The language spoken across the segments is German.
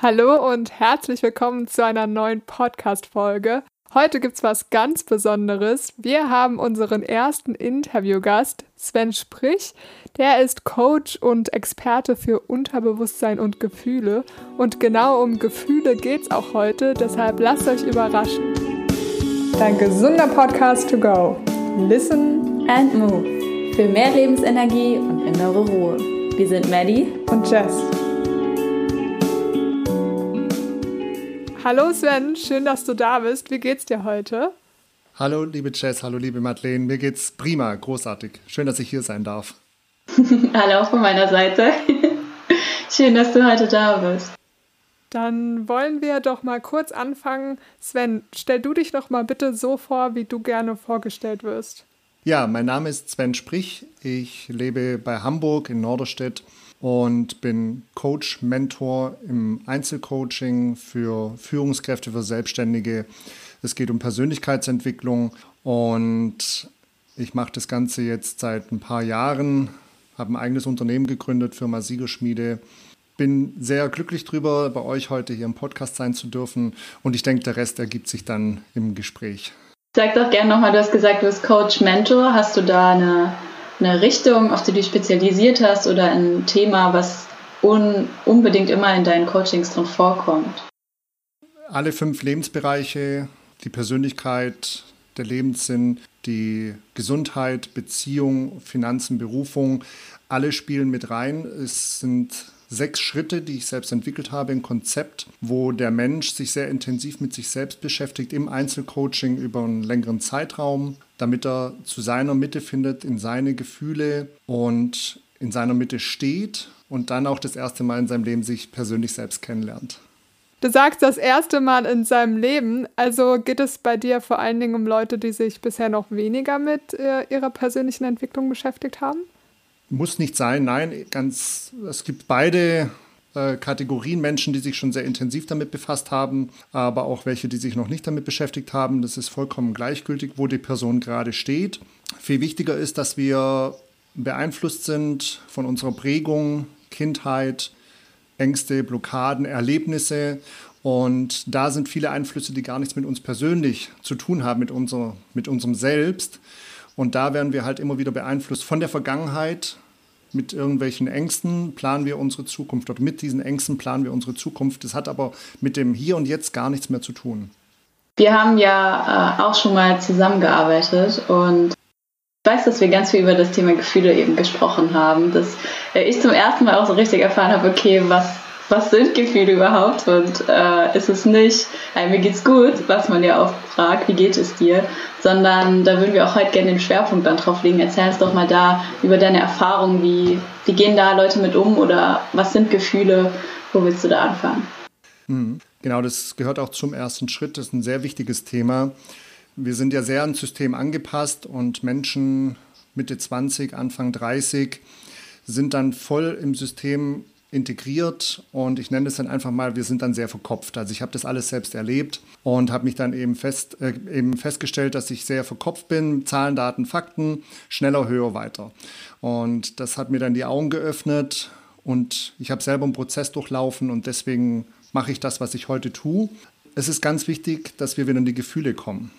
Hallo und herzlich willkommen zu einer neuen Podcast-Folge. Heute gibt's was ganz Besonderes. Wir haben unseren ersten Interviewgast, Sven Sprich. Der ist Coach und Experte für Unterbewusstsein und Gefühle. Und genau um Gefühle geht's auch heute, deshalb lasst euch überraschen. Dein gesunder Podcast to go. Listen and move. Für mehr Lebensenergie und innere Ruhe. Wir sind Maddie und Jess. Hallo Sven, schön, dass du da bist. Wie geht's dir heute? Hallo liebe Jess, hallo liebe Madeleine. Mir geht's prima, großartig. Schön, dass ich hier sein darf. hallo auch von meiner Seite. schön, dass du heute da bist. Dann wollen wir doch mal kurz anfangen. Sven, stell du dich doch mal bitte so vor, wie du gerne vorgestellt wirst. Ja, mein Name ist Sven Sprich. Ich lebe bei Hamburg in Norderstedt und bin Coach, Mentor im Einzelcoaching für Führungskräfte, für Selbstständige. Es geht um Persönlichkeitsentwicklung und ich mache das Ganze jetzt seit ein paar Jahren, habe ein eigenes Unternehmen gegründet, Firma Siegerschmiede. Bin sehr glücklich darüber, bei euch heute hier im Podcast sein zu dürfen und ich denke, der Rest ergibt sich dann im Gespräch. Sag doch gerne nochmal, du hast gesagt, du bist Coach, Mentor. Hast du da eine eine Richtung, auf die du spezialisiert hast oder ein Thema, was un unbedingt immer in deinen Coachings drin vorkommt? Alle fünf Lebensbereiche, die Persönlichkeit, der Lebenssinn, die Gesundheit, Beziehung, Finanzen, Berufung, alle spielen mit rein. Es sind sechs Schritte, die ich selbst entwickelt habe, ein Konzept, wo der Mensch sich sehr intensiv mit sich selbst beschäftigt im Einzelcoaching über einen längeren Zeitraum, damit er zu seiner Mitte findet, in seine Gefühle und in seiner Mitte steht und dann auch das erste Mal in seinem Leben sich persönlich selbst kennenlernt. Du sagst das erste Mal in seinem Leben, also geht es bei dir vor allen Dingen um Leute, die sich bisher noch weniger mit äh, ihrer persönlichen Entwicklung beschäftigt haben? Muss nicht sein, nein, ganz, es gibt beide äh, Kategorien Menschen, die sich schon sehr intensiv damit befasst haben, aber auch welche, die sich noch nicht damit beschäftigt haben. Das ist vollkommen gleichgültig, wo die Person gerade steht. Viel wichtiger ist, dass wir beeinflusst sind von unserer Prägung, Kindheit, Ängste, Blockaden, Erlebnisse. Und da sind viele Einflüsse, die gar nichts mit uns persönlich zu tun haben, mit, unser, mit unserem Selbst. Und da werden wir halt immer wieder beeinflusst von der Vergangenheit. Mit irgendwelchen Ängsten planen wir unsere Zukunft oder mit diesen Ängsten planen wir unsere Zukunft. Das hat aber mit dem Hier und Jetzt gar nichts mehr zu tun. Wir haben ja äh, auch schon mal zusammengearbeitet und ich weiß, dass wir ganz viel über das Thema Gefühle eben gesprochen haben, dass äh, ich zum ersten Mal auch so richtig erfahren habe, okay, was was sind Gefühle überhaupt und äh, ist es nicht, äh, mir geht's gut, was man ja oft fragt, wie geht es dir, sondern da würden wir auch heute gerne den Schwerpunkt dann drauf legen. Erzähl uns doch mal da über deine Erfahrungen, wie, wie gehen da Leute mit um oder was sind Gefühle, wo willst du da anfangen? Mhm. Genau, das gehört auch zum ersten Schritt, das ist ein sehr wichtiges Thema. Wir sind ja sehr ans System angepasst und Menschen Mitte 20, Anfang 30 sind dann voll im System integriert und ich nenne es dann einfach mal, wir sind dann sehr verkopft. Also ich habe das alles selbst erlebt und habe mich dann eben, fest, äh, eben festgestellt, dass ich sehr verkopft bin. Zahlen, Daten, Fakten, schneller, höher, weiter. Und das hat mir dann die Augen geöffnet und ich habe selber einen Prozess durchlaufen und deswegen mache ich das, was ich heute tue. Es ist ganz wichtig, dass wir wieder in die Gefühle kommen.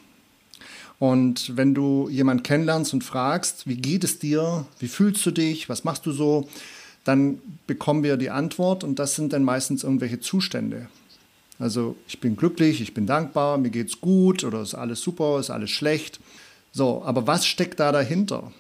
Und wenn du jemanden kennenlernst und fragst, wie geht es dir, wie fühlst du dich, was machst du so, dann bekommen wir die Antwort und das sind dann meistens irgendwelche Zustände. Also ich bin glücklich, ich bin dankbar, mir geht's gut oder ist alles super, ist alles schlecht. So, aber was steckt da dahinter?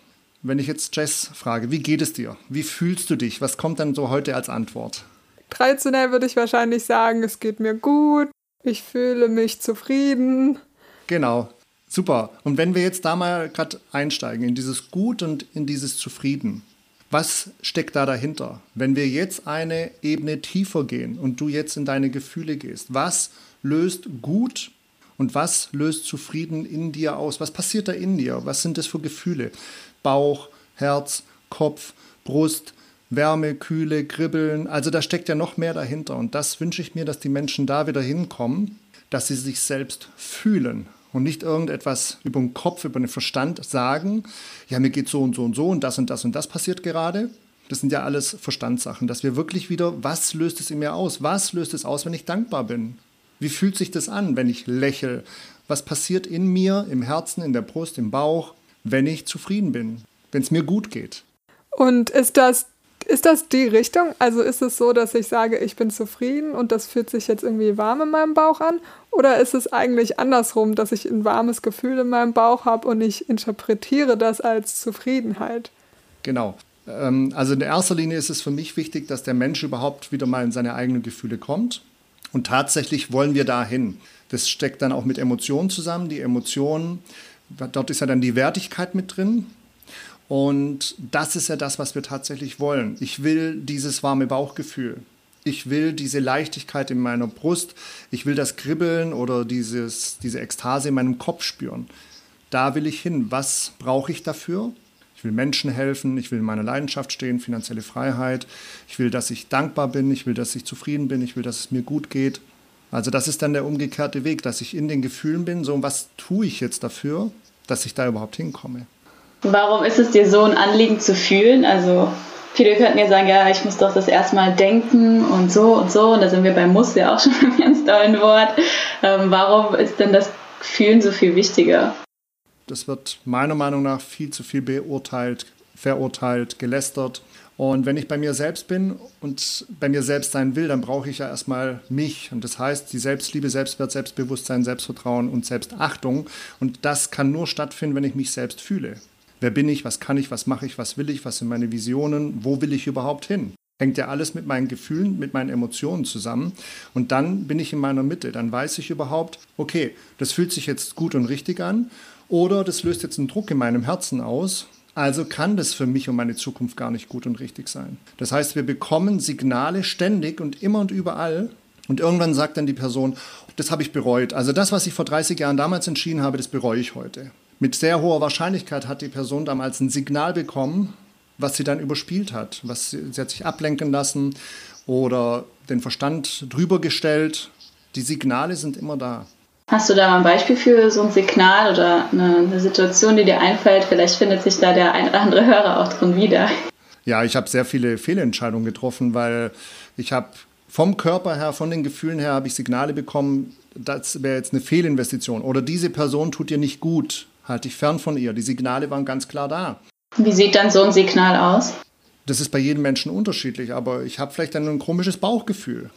Wenn ich jetzt Jess frage, wie geht es dir? Wie fühlst du dich? Was kommt dann so heute als Antwort? Traditionell würde ich wahrscheinlich sagen, es geht mir gut, ich fühle mich zufrieden. Genau, super. Und wenn wir jetzt da mal gerade einsteigen in dieses Gut und in dieses Zufrieden, was steckt da dahinter? Wenn wir jetzt eine Ebene tiefer gehen und du jetzt in deine Gefühle gehst, was löst gut und was löst zufrieden in dir aus? Was passiert da in dir? Was sind das für Gefühle? Bauch, Herz, Kopf, Brust, Wärme, Kühle, Kribbeln. Also da steckt ja noch mehr dahinter. Und das wünsche ich mir, dass die Menschen da wieder hinkommen, dass sie sich selbst fühlen und nicht irgendetwas über den Kopf, über den Verstand sagen, ja, mir geht so und so und so und das und das und das passiert gerade, Das sind ja alles Verstandssachen, dass wir wirklich wieder, was löst es in mir aus? Was löst es aus, wenn ich dankbar bin? Wie fühlt sich das an, wenn ich lächle? Was passiert in mir, im Herzen, in der Brust, im Bauch, wenn ich zufrieden bin, wenn es mir gut geht? Und ist das ist das die Richtung? Also ist es so, dass ich sage, ich bin zufrieden und das fühlt sich jetzt irgendwie warm in meinem Bauch an? Oder ist es eigentlich andersrum, dass ich ein warmes Gefühl in meinem Bauch habe und ich interpretiere das als Zufriedenheit? Genau. Ähm, also in erster Linie ist es für mich wichtig, dass der Mensch überhaupt wieder mal in seine eigenen Gefühle kommt. Und tatsächlich wollen wir dahin. Das steckt dann auch mit Emotionen zusammen. Die Emotionen, dort ist ja dann die Wertigkeit mit drin. Und das ist ja das, was wir tatsächlich wollen. Ich will dieses warme Bauchgefühl. Ich will diese Leichtigkeit in meiner Brust. Ich will das Kribbeln oder dieses, diese Ekstase in meinem Kopf spüren. Da will ich hin. Was brauche ich dafür? Ich will Menschen helfen, ich will in meiner Leidenschaft stehen, finanzielle Freiheit. Ich will, dass ich dankbar bin, ich will, dass ich zufrieden bin, ich will, dass es mir gut geht. Also das ist dann der umgekehrte Weg, dass ich in den Gefühlen bin, so was tue ich jetzt dafür, dass ich da überhaupt hinkomme. Warum ist es dir so ein Anliegen zu fühlen? Also viele könnten ja sagen, ja, ich muss doch das erstmal denken und so und so. Und da sind wir beim Muss ja auch schon beim ganz tollen Wort. Ähm, warum ist denn das Fühlen so viel wichtiger? Das wird meiner Meinung nach viel zu viel beurteilt, verurteilt, gelästert. Und wenn ich bei mir selbst bin und bei mir selbst sein will, dann brauche ich ja erstmal mich. Und das heißt, die Selbstliebe, Selbstwert, Selbstbewusstsein, Selbstvertrauen und Selbstachtung. Und das kann nur stattfinden, wenn ich mich selbst fühle. Wer bin ich? Was kann ich? Was mache ich? Was will ich? Was sind meine Visionen? Wo will ich überhaupt hin? Hängt ja alles mit meinen Gefühlen, mit meinen Emotionen zusammen. Und dann bin ich in meiner Mitte. Dann weiß ich überhaupt, okay, das fühlt sich jetzt gut und richtig an. Oder das löst jetzt einen Druck in meinem Herzen aus. Also kann das für mich und meine Zukunft gar nicht gut und richtig sein. Das heißt, wir bekommen Signale ständig und immer und überall. Und irgendwann sagt dann die Person, das habe ich bereut. Also das, was ich vor 30 Jahren damals entschieden habe, das bereue ich heute mit sehr hoher Wahrscheinlichkeit hat die Person damals ein Signal bekommen, was sie dann überspielt hat. Was sie, sie hat sich ablenken lassen oder den Verstand drüber gestellt. Die Signale sind immer da. Hast du da mal ein Beispiel für so ein Signal oder eine, eine Situation, die dir einfällt? Vielleicht findet sich da der ein oder andere Hörer auch drin wieder. Ja, ich habe sehr viele Fehlentscheidungen getroffen, weil ich habe vom Körper her, von den Gefühlen her, habe ich Signale bekommen, das wäre jetzt eine Fehlinvestition oder diese Person tut dir nicht gut halte dich fern von ihr. Die Signale waren ganz klar da. Wie sieht dann so ein Signal aus? Das ist bei jedem Menschen unterschiedlich, aber ich habe vielleicht dann ein komisches Bauchgefühl.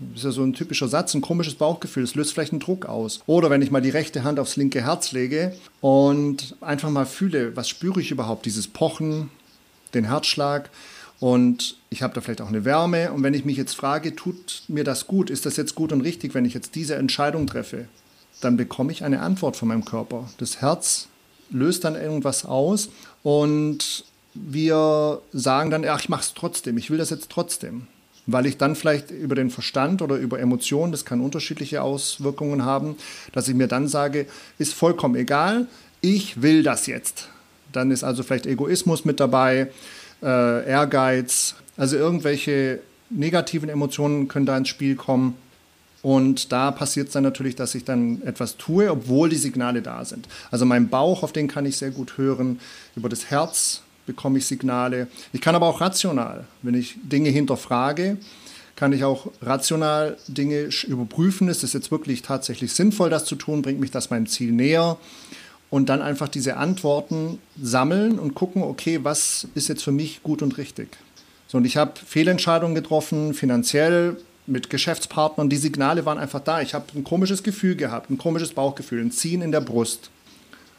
Das ist ja so ein typischer Satz, ein komisches Bauchgefühl. Das löst vielleicht einen Druck aus. Oder wenn ich mal die rechte Hand aufs linke Herz lege und einfach mal fühle, was spüre ich überhaupt? Dieses Pochen, den Herzschlag. Und ich habe da vielleicht auch eine Wärme. Und wenn ich mich jetzt frage, tut mir das gut? Ist das jetzt gut und richtig, wenn ich jetzt diese Entscheidung treffe? Dann bekomme ich eine Antwort von meinem Körper. Das Herz löst dann irgendwas aus und wir sagen dann, ach, ich mache es trotzdem, ich will das jetzt trotzdem. Weil ich dann vielleicht über den Verstand oder über Emotionen, das kann unterschiedliche Auswirkungen haben, dass ich mir dann sage, ist vollkommen egal, ich will das jetzt. Dann ist also vielleicht Egoismus mit dabei, äh, Ehrgeiz, also irgendwelche negativen Emotionen können da ins Spiel kommen. Und da passiert es dann natürlich, dass ich dann etwas tue, obwohl die Signale da sind. Also mein Bauch, auf den kann ich sehr gut hören. Über das Herz bekomme ich Signale. Ich kann aber auch rational, wenn ich Dinge hinterfrage, kann ich auch rational Dinge überprüfen. Ist es jetzt wirklich tatsächlich sinnvoll, das zu tun? Bringt mich das meinem Ziel näher? Und dann einfach diese Antworten sammeln und gucken, okay, was ist jetzt für mich gut und richtig? So, und ich habe Fehlentscheidungen getroffen, finanziell, mit Geschäftspartnern, die Signale waren einfach da. Ich habe ein komisches Gefühl gehabt, ein komisches Bauchgefühl, ein Ziehen in der Brust.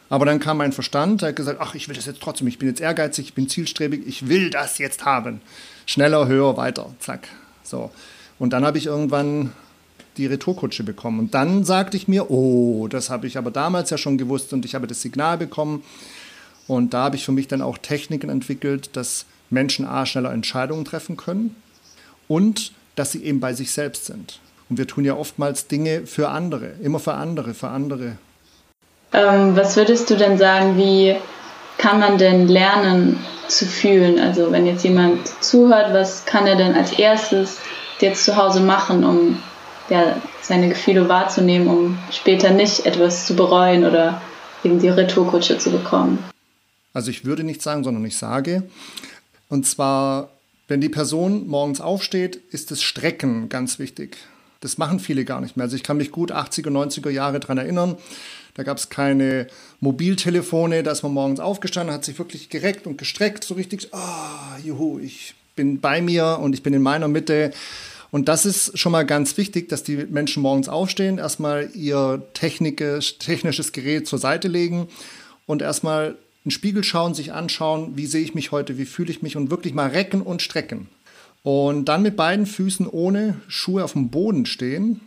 Aber dann kam mein Verstand, der hat gesagt, ach, ich will das jetzt trotzdem, ich bin jetzt ehrgeizig, ich bin zielstrebig, ich will das jetzt haben. Schneller, höher, weiter, zack. So. Und dann habe ich irgendwann die Retourkutsche bekommen. Und dann sagte ich mir, oh, das habe ich aber damals ja schon gewusst und ich habe das Signal bekommen. Und da habe ich für mich dann auch Techniken entwickelt, dass Menschen A schneller Entscheidungen treffen können und dass sie eben bei sich selbst sind. Und wir tun ja oftmals Dinge für andere, immer für andere, für andere. Ähm, was würdest du denn sagen, wie kann man denn lernen zu fühlen? Also wenn jetzt jemand zuhört, was kann er denn als erstes jetzt zu Hause machen, um ja, seine Gefühle wahrzunehmen, um später nicht etwas zu bereuen oder eben die Retourkutsche zu bekommen? Also ich würde nicht sagen, sondern ich sage. Und zwar Wenn die Person morgens aufsteht, ist das Strecken ganz wichtig. Das machen viele gar nicht mehr. Also ich kann mich gut 80er, 90er Jahre daran erinnern. Da gab es keine Mobiltelefone, da ist man morgens aufgestanden, hat sich wirklich gereckt und gestreckt, so richtig, oh, juhu, ich bin bei mir und ich bin in meiner Mitte. Und das ist schon mal ganz wichtig, dass die Menschen morgens aufstehen, erstmal ihr technisches Gerät zur Seite legen und erstmal in den Spiegel schauen, sich anschauen, wie sehe ich mich heute, wie fühle ich mich und wirklich mal recken und strecken. Und dann mit beiden Füßen ohne Schuhe auf dem Boden stehen,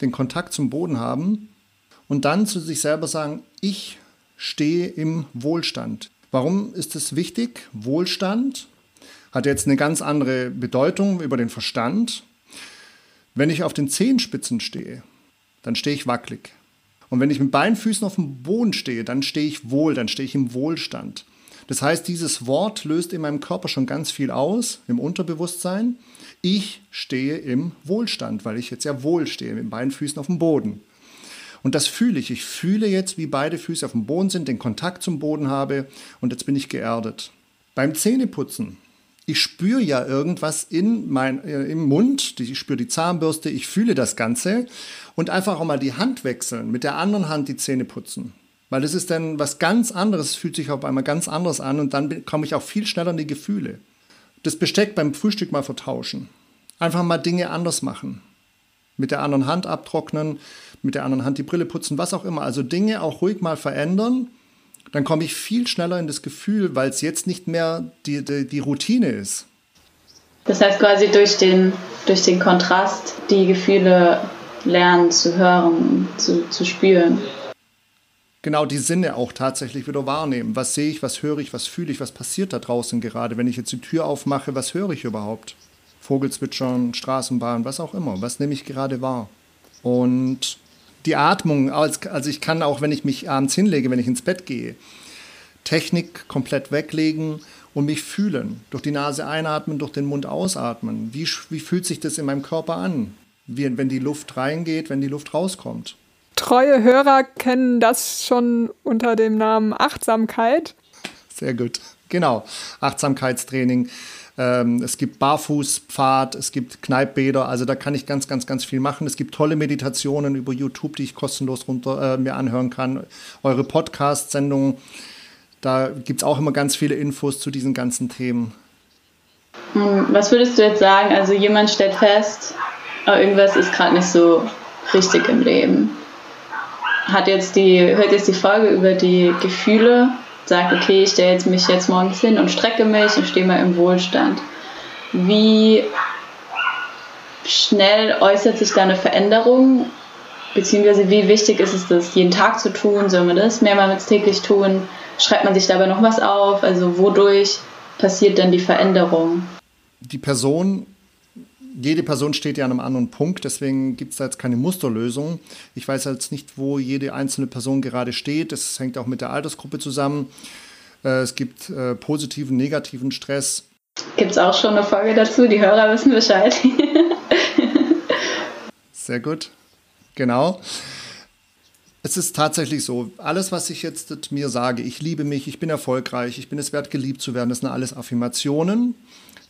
den Kontakt zum Boden haben und dann zu sich selber sagen, ich stehe im Wohlstand. Warum ist es wichtig? Wohlstand hat jetzt eine ganz andere Bedeutung über den Verstand. Wenn ich auf den Zehenspitzen stehe, dann stehe ich wackelig. Und wenn ich mit beiden Füßen auf dem Boden stehe, dann stehe ich wohl, dann stehe ich im Wohlstand. Das heißt, dieses Wort löst in meinem Körper schon ganz viel aus, im Unterbewusstsein. Ich stehe im Wohlstand, weil ich jetzt ja wohl stehe, mit beiden Füßen auf dem Boden. Und das fühle ich. Ich fühle jetzt, wie beide Füße auf dem Boden sind, den Kontakt zum Boden habe und jetzt bin ich geerdet. Beim Zähneputzen, ich spüre ja irgendwas in mein, äh, im Mund, ich spüre die Zahnbürste, ich fühle das Ganze und einfach auch mal die Hand wechseln, mit der anderen Hand die Zähne putzen. Weil das ist dann was ganz anderes, es fühlt sich auf einmal ganz anders an und dann komme ich auch viel schneller in die Gefühle. Das Besteck beim Frühstück mal vertauschen. Einfach mal Dinge anders machen. Mit der anderen Hand abtrocknen, mit der anderen Hand die Brille putzen, was auch immer. Also Dinge auch ruhig mal verändern. Dann komme ich viel schneller in das Gefühl, weil es jetzt nicht mehr die, die, die Routine ist. Das heißt quasi durch den, durch den Kontrast die Gefühle lernen zu hören, zu, zu spüren. Genau die Sinne auch tatsächlich wieder wahrnehmen. Was sehe ich, was höre ich, was fühle ich, was passiert da draußen gerade? Wenn ich jetzt die Tür aufmache, was höre ich überhaupt? Vogelzwitschern, Straßenbahn, was auch immer. Was nehme ich gerade wahr? Und die Atmung, also ich kann auch, wenn ich mich abends hinlege, wenn ich ins Bett gehe, Technik komplett weglegen und mich fühlen. Durch die Nase einatmen, durch den Mund ausatmen. Wie, wie fühlt sich das in meinem Körper an? Wie, wenn die Luft reingeht, wenn die Luft rauskommt. Treue Hörer kennen das schon unter dem Namen Achtsamkeit. Sehr gut. Genau. Achtsamkeitstraining. Ähm, es gibt Barfußpfad, es gibt Kneippbäder, also da kann ich ganz, ganz, ganz viel machen. Es gibt tolle Meditationen über YouTube, die ich kostenlos runter, äh, mir anhören kann. Eure Podcast-Sendungen, da gibt es auch immer ganz viele Infos zu diesen ganzen Themen. Hm, was würdest du jetzt sagen? Also jemand stellt fest, oh, irgendwas ist gerade nicht so richtig im Leben. Hat jetzt die, hört jetzt die Folge über die Gefühle sagt, okay, ich stelle mich jetzt morgens hin und strecke mich und stehe mal im Wohlstand. Wie schnell äußert sich da eine Veränderung? Beziehungsweise wie wichtig ist es, das jeden Tag zu tun? Soll man das mehrmals täglich tun? Schreibt man sich dabei noch was auf? Also wodurch passiert dann die Veränderung? Die Person jede Person steht ja an einem anderen Punkt, deswegen gibt es da jetzt keine Musterlösung. Ich weiß jetzt nicht, wo jede einzelne Person gerade steht. Das hängt auch mit der Altersgruppe zusammen. Äh, es gibt äh, positiven, negativen Stress. Gibt es auch schon eine Folge dazu? Die Hörer wissen Bescheid. Sehr gut. Genau. Es ist tatsächlich so, alles, was ich jetzt mir sage, ich liebe mich, ich bin erfolgreich, ich bin es wert, geliebt zu werden, das sind alles Affirmationen,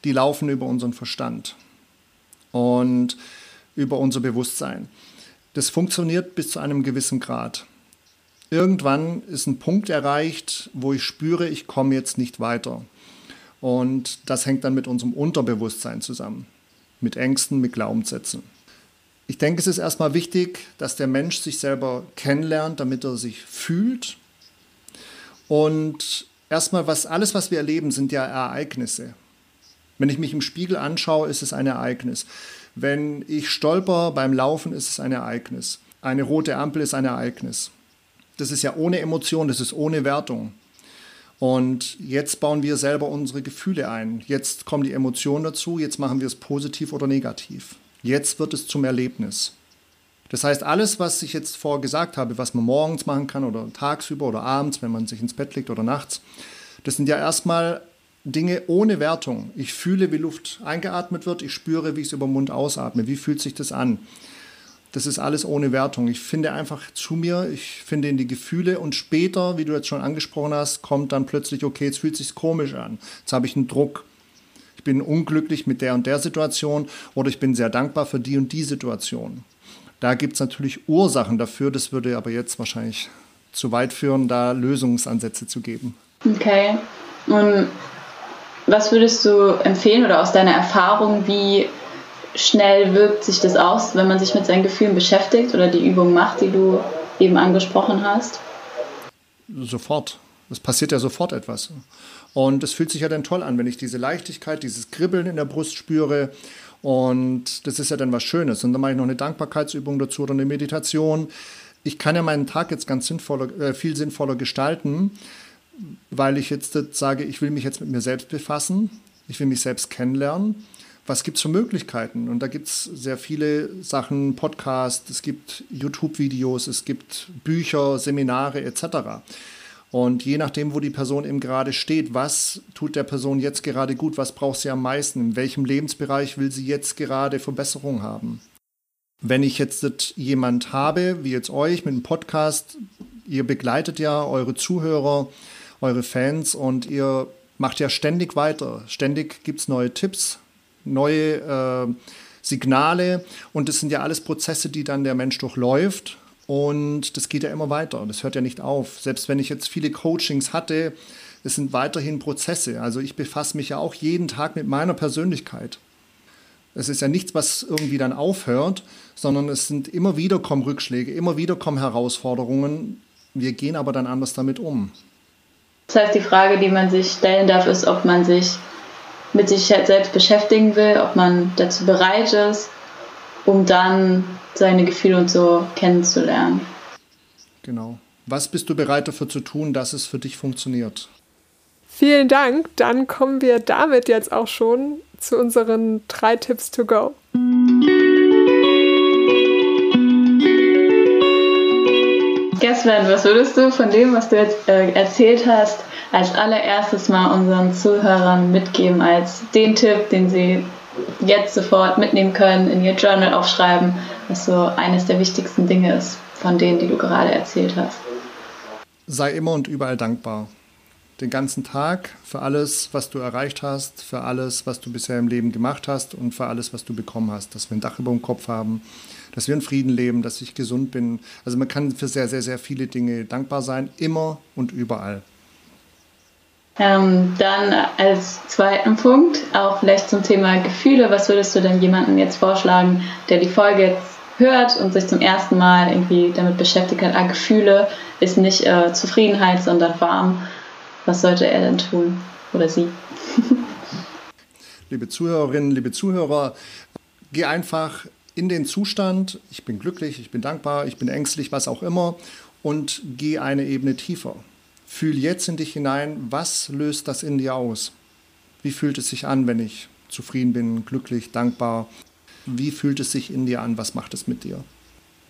die laufen über unseren Verstand und über unser Bewusstsein. Das funktioniert bis zu einem gewissen Grad. Irgendwann ist ein Punkt erreicht, wo ich spüre, ich komme jetzt nicht weiter. Und das hängt dann mit unserem Unterbewusstsein zusammen, mit Ängsten, mit Glaubenssätzen. Ich denke, es ist erstmal wichtig, dass der Mensch sich selber kennenlernt, damit er sich fühlt. Und erstmal, was alles, was wir erleben, sind ja Ereignisse. Wenn ich mich im Spiegel anschaue, ist es ein Ereignis. Wenn ich stolper beim Laufen, ist es ein Ereignis. Eine rote Ampel ist ein Ereignis. Das ist ja ohne Emotion, das ist ohne Wertung. Und jetzt bauen wir selber unsere Gefühle ein. Jetzt kommen die Emotionen dazu, jetzt machen wir es positiv oder negativ. Jetzt wird es zum Erlebnis. Das heißt, alles, was ich jetzt vorher gesagt habe, was man morgens machen kann oder tagsüber oder abends, wenn man sich ins Bett legt oder nachts, das sind ja erstmal Dinge ohne Wertung. Ich fühle, wie Luft eingeatmet wird, ich spüre, wie ich es über den Mund ausatme. Wie fühlt sich das an? Das ist alles ohne Wertung. Ich finde einfach zu mir, ich finde in die Gefühle und später, wie du jetzt schon angesprochen hast, kommt dann plötzlich, okay, jetzt fühlt es sich komisch an. Jetzt habe ich einen Druck. ich bin unglücklich mit der und der Situation oder ich bin sehr dankbar für die und die Situation. Da gibt es natürlich Ursachen dafür, das würde aber jetzt wahrscheinlich zu weit führen, da Lösungsansätze zu geben. Okay. Und was würdest du empfehlen oder aus deiner Erfahrung, wie schnell wirkt sich das aus, wenn man sich mit seinen Gefühlen beschäftigt oder die Übung macht, die du eben angesprochen hast? Sofort. Es passiert ja sofort etwas. Und es fühlt sich ja dann toll an, wenn ich diese Leichtigkeit, dieses Kribbeln in der Brust spüre. Und das ist ja dann was Schönes. Und dann mache ich noch eine Dankbarkeitsübung dazu oder eine Meditation. Ich kann ja meinen Tag jetzt ganz sinnvoller, äh, viel sinnvoller gestalten, weil ich jetzt sage, ich will mich jetzt mit mir selbst befassen. Ich will mich selbst kennenlernen was gibt es für Möglichkeiten? Und da gibt es sehr viele Sachen, Podcasts, es gibt YouTube-Videos, es gibt Bücher, Seminare etc. Und je nachdem, wo die Person eben gerade steht, was tut der Person jetzt gerade gut, was braucht sie am meisten, in welchem Lebensbereich will sie jetzt gerade Verbesserung haben. Wenn ich jetzt jemand habe, wie jetzt euch mit einem Podcast, ihr begleitet ja eure Zuhörer, eure Fans und ihr macht ja ständig weiter. Ständig gibt es neue Tipps, neue äh, Signale und das sind ja alles Prozesse, die dann der Mensch durchläuft und das geht ja immer weiter. Das hört ja nicht auf. Selbst wenn ich jetzt viele Coachings hatte, es sind weiterhin Prozesse. Also ich befasse mich ja auch jeden Tag mit meiner Persönlichkeit. Es ist ja nichts, was irgendwie dann aufhört, sondern es sind immer wieder kommen Rückschläge, immer wieder kommen Herausforderungen. Wir gehen aber dann anders damit um. Das heißt, die Frage, die man sich stellen darf, ist, ob man sich mit sich selbst beschäftigen will, ob man dazu bereit ist, um dann seine Gefühle und so kennenzulernen. Genau. Was bist du bereit dafür zu tun, dass es für dich funktioniert? Vielen Dank. Dann kommen wir damit jetzt auch schon zu unseren drei Tipps to go. Gessman, was würdest du von dem, was du jetzt äh, erzählt hast, als allererstes mal unseren Zuhörern mitgeben als den Tipp, den sie jetzt sofort mitnehmen können, in ihr Journal aufschreiben, was so eines der wichtigsten Dinge ist von denen, die du gerade erzählt hast? Sei immer und überall dankbar. Den ganzen Tag für alles, was du erreicht hast, für alles, was du bisher im Leben gemacht hast und für alles, was du bekommen hast. Dass wir ein Dach über dem Kopf haben, dass wir in Frieden leben, dass ich gesund bin. Also man kann für sehr, sehr, sehr viele Dinge dankbar sein, immer und überall. Ähm, dann als zweiten Punkt, auch vielleicht zum Thema Gefühle, was würdest du denn jemandem jetzt vorschlagen, der die Folge jetzt hört und sich zum ersten Mal irgendwie damit beschäftigt hat, ah, Gefühle ist nicht äh, Zufriedenheit, sondern warm. Was sollte er denn tun oder sie? liebe Zuhörerinnen, liebe Zuhörer, geh einfach in den Zustand, ich bin glücklich, ich bin dankbar, ich bin ängstlich, was auch immer, und geh eine Ebene tiefer. Fühl jetzt in dich hinein, was löst das in dir aus? Wie fühlt es sich an, wenn ich zufrieden bin, glücklich, dankbar? Wie fühlt es sich in dir an? Was macht es mit dir?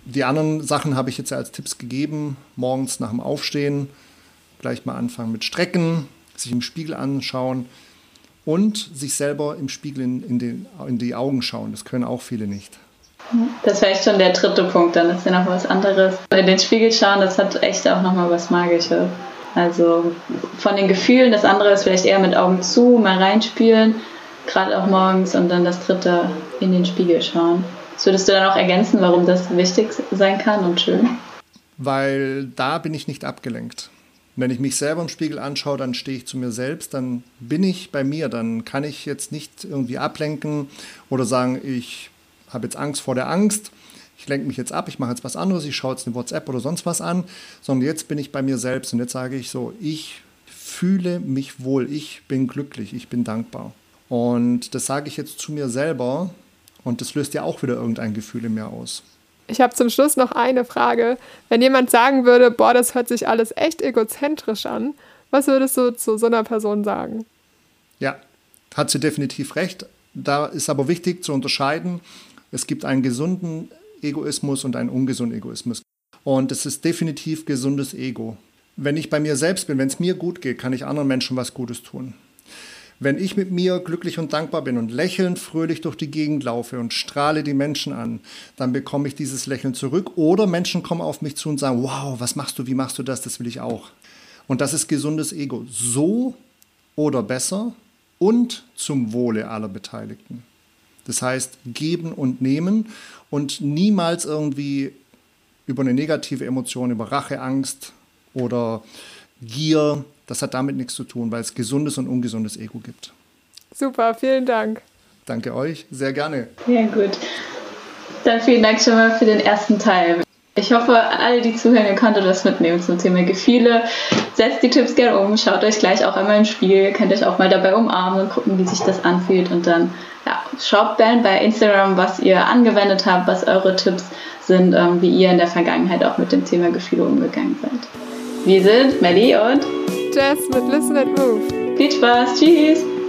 Die anderen Sachen habe ich jetzt als Tipps gegeben. Morgens nach dem Aufstehen gleich mal anfangen mit Strecken, sich im Spiegel anschauen und sich selber im Spiegel in, in, den, in die Augen schauen. Das können auch viele nicht. Das wäre echt schon der dritte Punkt, dann ist ja noch was anderes. In den Spiegel schauen, das hat echt auch nochmal was Magisches. Also von den Gefühlen, das andere ist vielleicht eher mit Augen zu, mal reinspielen, gerade auch morgens und dann das dritte in den Spiegel schauen. Das würdest du dann auch ergänzen, warum das wichtig sein kann und schön? Weil da bin ich nicht abgelenkt. Wenn ich mich selber im Spiegel anschaue, dann stehe ich zu mir selbst, dann bin ich bei mir, dann kann ich jetzt nicht irgendwie ablenken oder sagen, ich habe jetzt Angst vor der Angst, ich lenke mich jetzt ab, ich mache jetzt was anderes, ich schaue jetzt eine WhatsApp oder sonst was an, sondern jetzt bin ich bei mir selbst und jetzt sage ich so, ich fühle mich wohl, ich bin glücklich, ich bin dankbar. Und das sage ich jetzt zu mir selber und das löst ja auch wieder irgendein Gefühl in mir aus. Ich habe zum Schluss noch eine Frage. Wenn jemand sagen würde, boah, das hört sich alles echt egozentrisch an, was würdest du zu so einer Person sagen? Ja, hat sie definitiv recht. Da ist aber wichtig zu unterscheiden, es gibt einen gesunden Egoismus und einen ungesunden Egoismus. Und es ist definitiv gesundes Ego. Wenn ich bei mir selbst bin, wenn es mir gut geht, kann ich anderen Menschen was Gutes tun. Wenn ich mit mir glücklich und dankbar bin und lächelnd fröhlich durch die Gegend laufe und strahle die Menschen an, dann bekomme ich dieses Lächeln zurück. Oder Menschen kommen auf mich zu und sagen, wow, was machst du, wie machst du das, das will ich auch. Und das ist gesundes Ego. So oder besser und zum Wohle aller Beteiligten. Das heißt, geben und nehmen und niemals irgendwie über eine negative Emotion, über Rache, Angst oder Gier, das hat damit nichts zu tun, weil es gesundes und ungesundes Ego gibt. Super, vielen Dank. Danke euch, sehr gerne. Ja, gut. Dann vielen Dank schon mal für den ersten Teil. Ich hoffe, alle, die zuhören, ihr konntet das mitnehmen zum Thema Gefühle. Setzt die Tipps gerne um, schaut euch gleich auch einmal im Spiel, könnt euch auch mal dabei umarmen und gucken, wie sich das anfühlt. Und dann ja, schaut dann bei Instagram, was ihr angewendet habt, was eure Tipps sind, ähm, wie ihr in der Vergangenheit auch mit dem Thema Gefühle umgegangen seid. Wir sind Melly und Jess mit Listen and Move. Viel Spaß, tschüss!